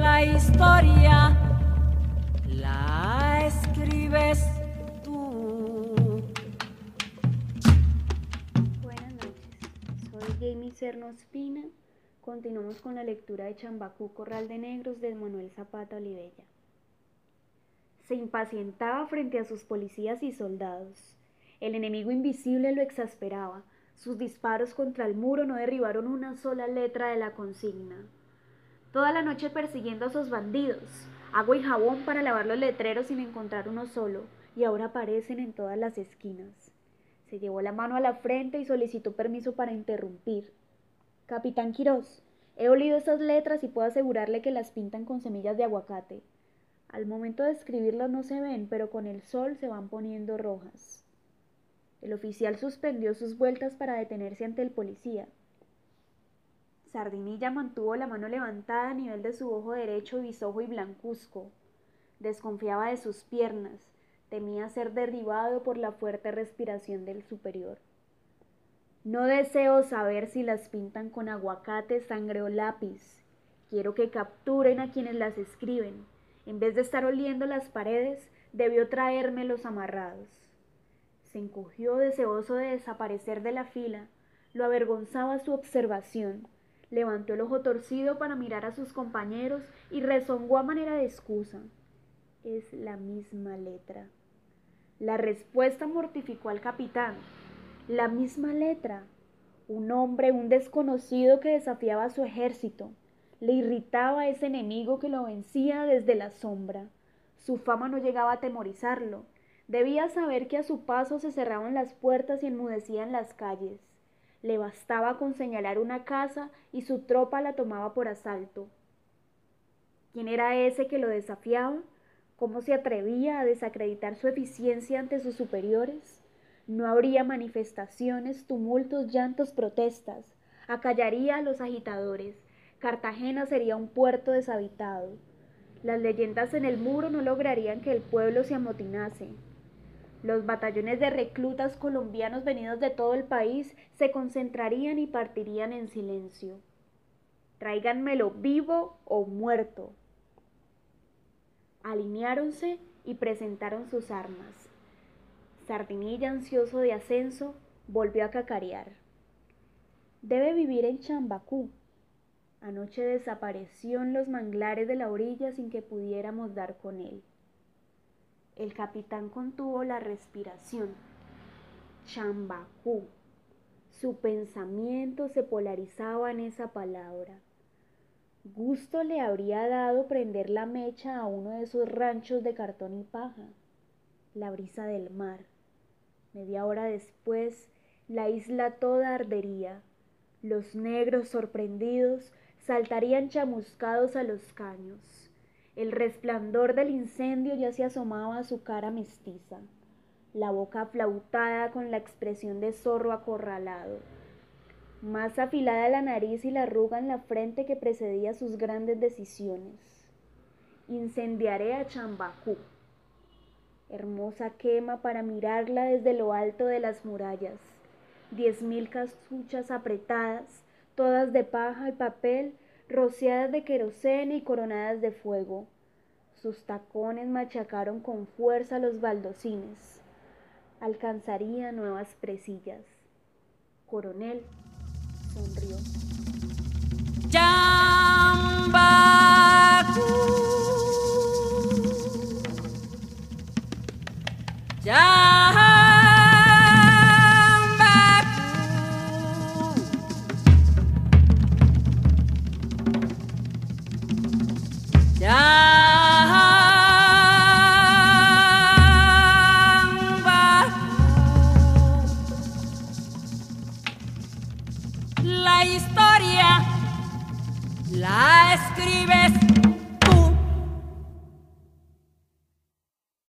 La historia escribes tú. Buenas noches, soy Jamie Cerno Espina. Continuamos con la lectura de Chambacú Corral de Negros de Manuel Zapata Olivella. Se impacientaba frente a sus policías y soldados. El enemigo invisible lo exasperaba. Sus disparos contra el muro no derribaron una sola letra de la consigna. Toda la noche persiguiendo a esos bandidos. Agua y jabón para lavar los letreros sin encontrar uno solo, y ahora aparecen en todas las esquinas. Se llevó la mano a la frente y solicitó permiso para interrumpir. Capitán Quirós, he olido esas letras y puedo asegurarle que las pintan con semillas de aguacate. Al momento de escribirlas no se ven, pero con el sol se van poniendo rojas. El oficial suspendió sus vueltas para detenerse ante el policía. Sardinilla mantuvo la mano levantada a nivel de su ojo derecho bisojo y blancuzco. Desconfiaba de sus piernas, temía ser derribado por la fuerte respiración del superior. No deseo saber si las pintan con aguacate, sangre o lápiz. Quiero que capturen a quienes las escriben. En vez de estar oliendo las paredes, debió traérmelos amarrados. Se encogió deseoso de desaparecer de la fila. Lo avergonzaba su observación. Levantó el ojo torcido para mirar a sus compañeros y rezongó a manera de excusa. Es la misma letra. La respuesta mortificó al capitán. La misma letra. Un hombre, un desconocido que desafiaba a su ejército. Le irritaba a ese enemigo que lo vencía desde la sombra. Su fama no llegaba a atemorizarlo. Debía saber que a su paso se cerraban las puertas y enmudecían las calles. Le bastaba con señalar una casa y su tropa la tomaba por asalto. ¿Quién era ese que lo desafiaba? ¿Cómo se atrevía a desacreditar su eficiencia ante sus superiores? No habría manifestaciones, tumultos, llantos, protestas. Acallaría a los agitadores. Cartagena sería un puerto deshabitado. Las leyendas en el muro no lograrían que el pueblo se amotinase. Los batallones de reclutas colombianos venidos de todo el país se concentrarían y partirían en silencio. Tráiganmelo vivo o muerto. Alineáronse y presentaron sus armas. Sardinilla, ansioso de ascenso, volvió a cacarear. Debe vivir en Chambacú. Anoche desapareció en los manglares de la orilla sin que pudiéramos dar con él. El capitán contuvo la respiración. Chambacú. Su pensamiento se polarizaba en esa palabra. Gusto le habría dado prender la mecha a uno de esos ranchos de cartón y paja. La brisa del mar. Media hora después, la isla toda ardería. Los negros sorprendidos saltarían chamuscados a los caños. El resplandor del incendio ya se asomaba a su cara mestiza, la boca flautada con la expresión de zorro acorralado, más afilada la nariz y la arruga en la frente que precedía sus grandes decisiones. Incendiaré a Chambacú. Hermosa quema para mirarla desde lo alto de las murallas. Diez mil casuchas apretadas, todas de paja y papel, rociadas de querosene y coronadas de fuego. Sus tacones machacaron con fuerza los baldocines. Alcanzaría nuevas presillas. Coronel sonrió. La historia la escribes